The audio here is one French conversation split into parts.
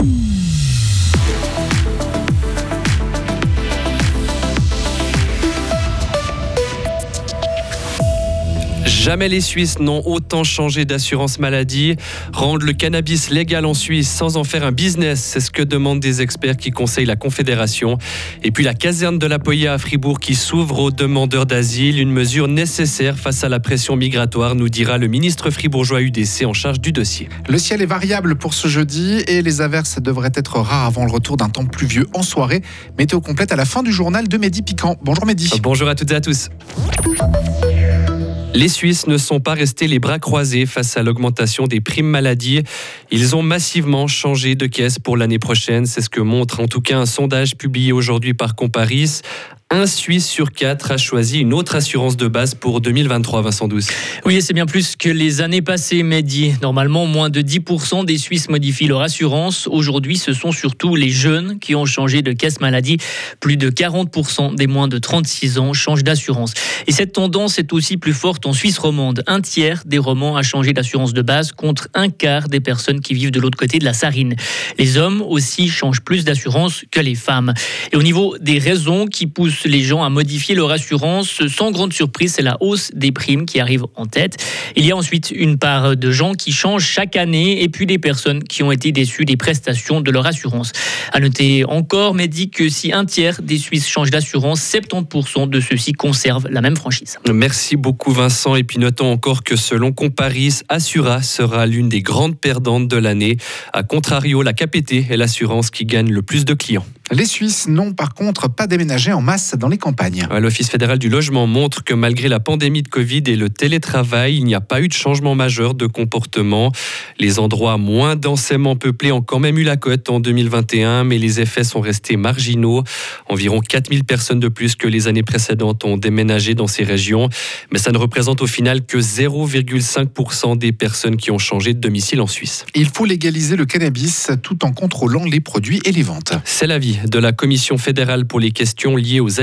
Mm-hmm. Jamais les Suisses n'ont autant changé d'assurance maladie. Rendre le cannabis légal en Suisse sans en faire un business, c'est ce que demandent des experts qui conseillent la Confédération. Et puis la caserne de la Poya à Fribourg qui s'ouvre aux demandeurs d'asile, une mesure nécessaire face à la pression migratoire, nous dira le ministre fribourgeois UDC en charge du dossier. Le ciel est variable pour ce jeudi et les averses devraient être rares avant le retour d'un temps pluvieux en soirée. Météo complète à la fin du journal de Mehdi Piquant. Bonjour Mehdi. Bonjour à toutes et à tous. Les Suisses ne sont pas restés les bras croisés face à l'augmentation des primes maladie. Ils ont massivement changé de caisse pour l'année prochaine. C'est ce que montre en tout cas un sondage publié aujourd'hui par Comparis un Suisse sur quatre a choisi une autre assurance de base pour 2023, Vincent Douce. Oui, c'est bien plus que les années passées, Mehdi. Normalement, moins de 10% des Suisses modifient leur assurance. Aujourd'hui, ce sont surtout les jeunes qui ont changé de caisse maladie. Plus de 40% des moins de 36 ans changent d'assurance. Et cette tendance est aussi plus forte en Suisse romande. Un tiers des romans a changé d'assurance de base contre un quart des personnes qui vivent de l'autre côté de la Sarine. Les hommes aussi changent plus d'assurance que les femmes. Et au niveau des raisons qui poussent les gens à modifier leur assurance. Sans grande surprise, c'est la hausse des primes qui arrive en tête. Il y a ensuite une part de gens qui changent chaque année et puis des personnes qui ont été déçues des prestations de leur assurance. À noter encore, mais dit que si un tiers des Suisses changent d'assurance, 70% de ceux-ci conservent la même franchise. Merci beaucoup Vincent. Et puis notons encore que selon Comparis, Assura sera l'une des grandes perdantes de l'année. A contrario, la KPT est l'assurance qui gagne le plus de clients. Les Suisses n'ont par contre pas déménagé en masse dans les campagnes. L'Office fédéral du logement montre que malgré la pandémie de Covid et le télétravail, il n'y a pas eu de changement majeur de comportement. Les endroits moins densément peuplés ont quand même eu la cote en 2021, mais les effets sont restés marginaux. Environ 4000 personnes de plus que les années précédentes ont déménagé dans ces régions, mais ça ne représente au final que 0,5% des personnes qui ont changé de domicile en Suisse. Il faut légaliser le cannabis tout en contrôlant les produits et les ventes. C'est la vie de la Commission fédérale pour les questions liées aux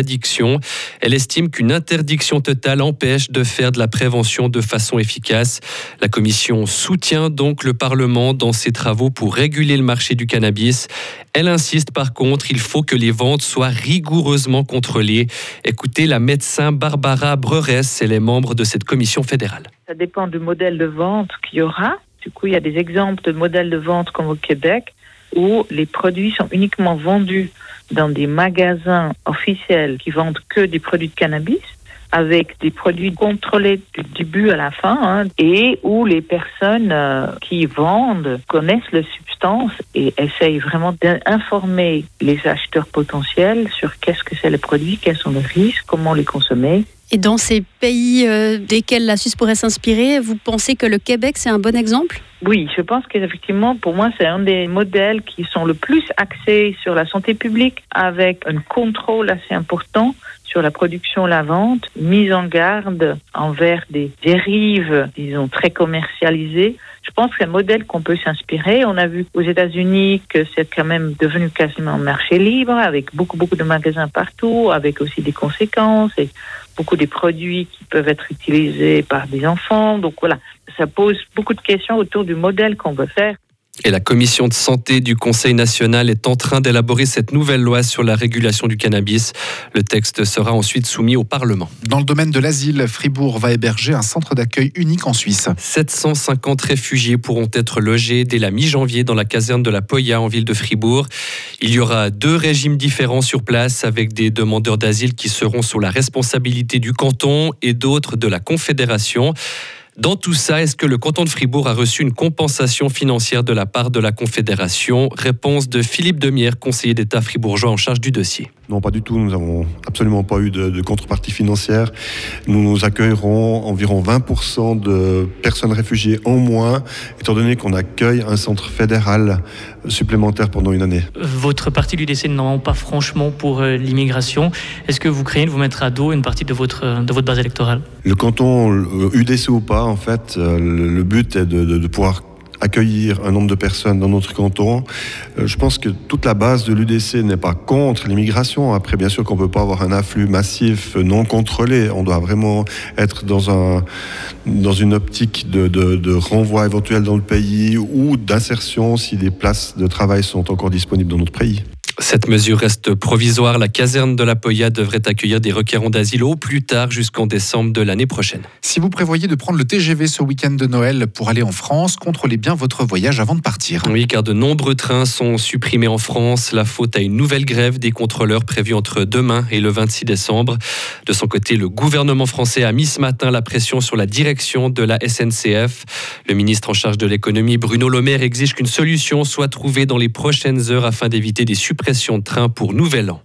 Elle estime qu'une interdiction totale empêche de faire de la prévention de façon efficace. La Commission soutient donc le Parlement dans ses travaux pour réguler le marché du cannabis. Elle insiste par contre, il faut que les ventes soient rigoureusement contrôlées. Écoutez la médecin Barbara Breurès, elle est membre de cette commission fédérale. Ça dépend du modèle de vente qu'il y aura. Du coup, il y a des exemples de modèles de vente comme au Québec où les produits sont uniquement vendus dans des magasins officiels qui vendent que des produits de cannabis avec des produits contrôlés du début à la fin hein, et où les personnes euh, qui vendent connaissent les substances et essayent vraiment d'informer les acheteurs potentiels sur qu'est-ce que c'est le produit, quels sont les risques, comment les consommer. Et dans ces pays euh, desquels la Suisse pourrait s'inspirer, vous pensez que le Québec, c'est un bon exemple? Oui, je pense qu'effectivement, pour moi, c'est un des modèles qui sont le plus axés sur la santé publique, avec un contrôle assez important sur la production, la vente, mise en garde envers des dérives, disons, très commercialisées. Je pense que c'est un modèle qu'on peut s'inspirer. On a vu aux États-Unis que c'est quand même devenu quasiment un marché libre, avec beaucoup, beaucoup de magasins partout, avec aussi des conséquences et beaucoup des produits qui peuvent être utilisés par des enfants. Donc voilà, ça pose beaucoup de questions autour du modèle qu'on veut faire. Et la commission de santé du Conseil national est en train d'élaborer cette nouvelle loi sur la régulation du cannabis. Le texte sera ensuite soumis au Parlement. Dans le domaine de l'asile, Fribourg va héberger un centre d'accueil unique en Suisse. 750 réfugiés pourront être logés dès la mi-janvier dans la caserne de la Poya en ville de Fribourg. Il y aura deux régimes différents sur place avec des demandeurs d'asile qui seront sous la responsabilité du canton et d'autres de la Confédération. Dans tout ça, est-ce que le canton de Fribourg a reçu une compensation financière de la part de la Confédération? Réponse de Philippe Demierre, conseiller d'État fribourgeois en charge du dossier. Non, pas du tout. Nous n'avons absolument pas eu de, contrepartie financière. Nous nous accueillerons environ 20% de personnes réfugiées en moins, étant donné qu'on accueille un centre fédéral supplémentaire pendant une année. Votre parti du décès n'en pas franchement pour euh, l'immigration. Est-ce que vous craignez de vous mettre à dos une partie de votre, de votre base électorale? Le canton, UDC ou pas, en fait, euh, le but est de, pouvoir accueillir un nombre de personnes dans notre canton. Euh, je pense que toute la base de l'UDC n'est pas contre l'immigration. Après, bien sûr qu'on ne peut pas avoir un afflux massif non contrôlé. On doit vraiment être dans, un, dans une optique de renvoi éventuel dans le pays ou d'insertion si des places de travail sont encore disponibles dans notre pays. Cette mesure reste provisoire. La caserne de la Poya devrait accueillir des requérants d'asile au plus tard jusqu'en décembre de l'année prochaine. Si vous prévoyez de prendre le TGV ce week-end de Noël pour aller en France, contrôlez bien votre voyage avant de partir. Oui, car de nombreux trains sont supprimés en France. La faute à une nouvelle grève des contrôleurs prévue entre demain et le 26 décembre. De son côté, le gouvernement français a mis ce matin la pression sur la direction de la SNCF. Le ministre en charge de l'économie, Bruno Le Maire, exige qu'une solution soit trouvée dans les prochaines heures afin d'éviter des suppressions de train pour Nouvel An.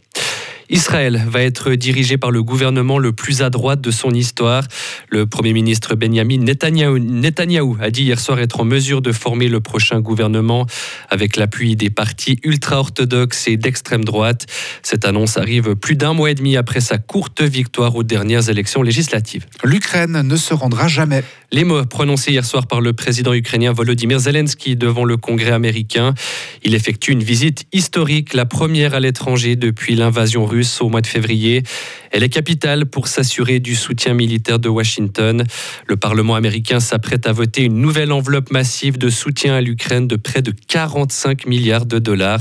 Israël va être dirigé par le gouvernement le plus à droite de son histoire. Le Premier ministre Benjamin Netanyahou, a dit hier soir être en mesure de former le prochain gouvernement avec l'appui des partis ultra-orthodoxes et d'extrême droite. Cette annonce arrive plus d'un mois et demi après sa courte victoire aux dernières élections législatives. L'Ukraine ne se rendra jamais. Les mots prononcés hier soir par le président ukrainien Volodymyr Zelensky devant le Congrès américain. Il effectue une visite historique, la première à l'étranger depuis l'invasion au mois de février. Elle est capitale pour s'assurer du soutien militaire de Washington. Le Parlement américain s'apprête à voter une nouvelle enveloppe massive de soutien à l'Ukraine de près de 45 milliards de dollars.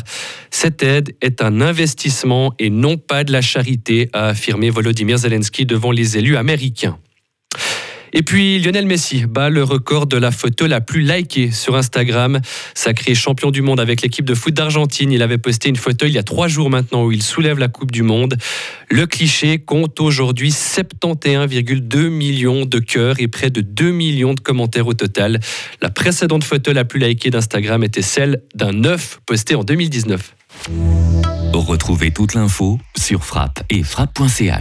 Cette aide est un investissement et non pas de la charité, a affirmé Volodymyr Zelensky devant les élus américains. Et puis Lionel Messi bat le record de la photo la plus likée sur Instagram. Sacré champion du monde avec l'équipe de foot d'Argentine, il avait posté une photo il y a trois jours maintenant où il soulève la Coupe du Monde. Le cliché compte aujourd'hui 71,2 millions de cœurs et près de 2 millions de commentaires au total. La précédente photo la plus likée d'Instagram était celle d'un œuf posté en 2019. Retrouvez toute l'info sur frappe et frappe.ch.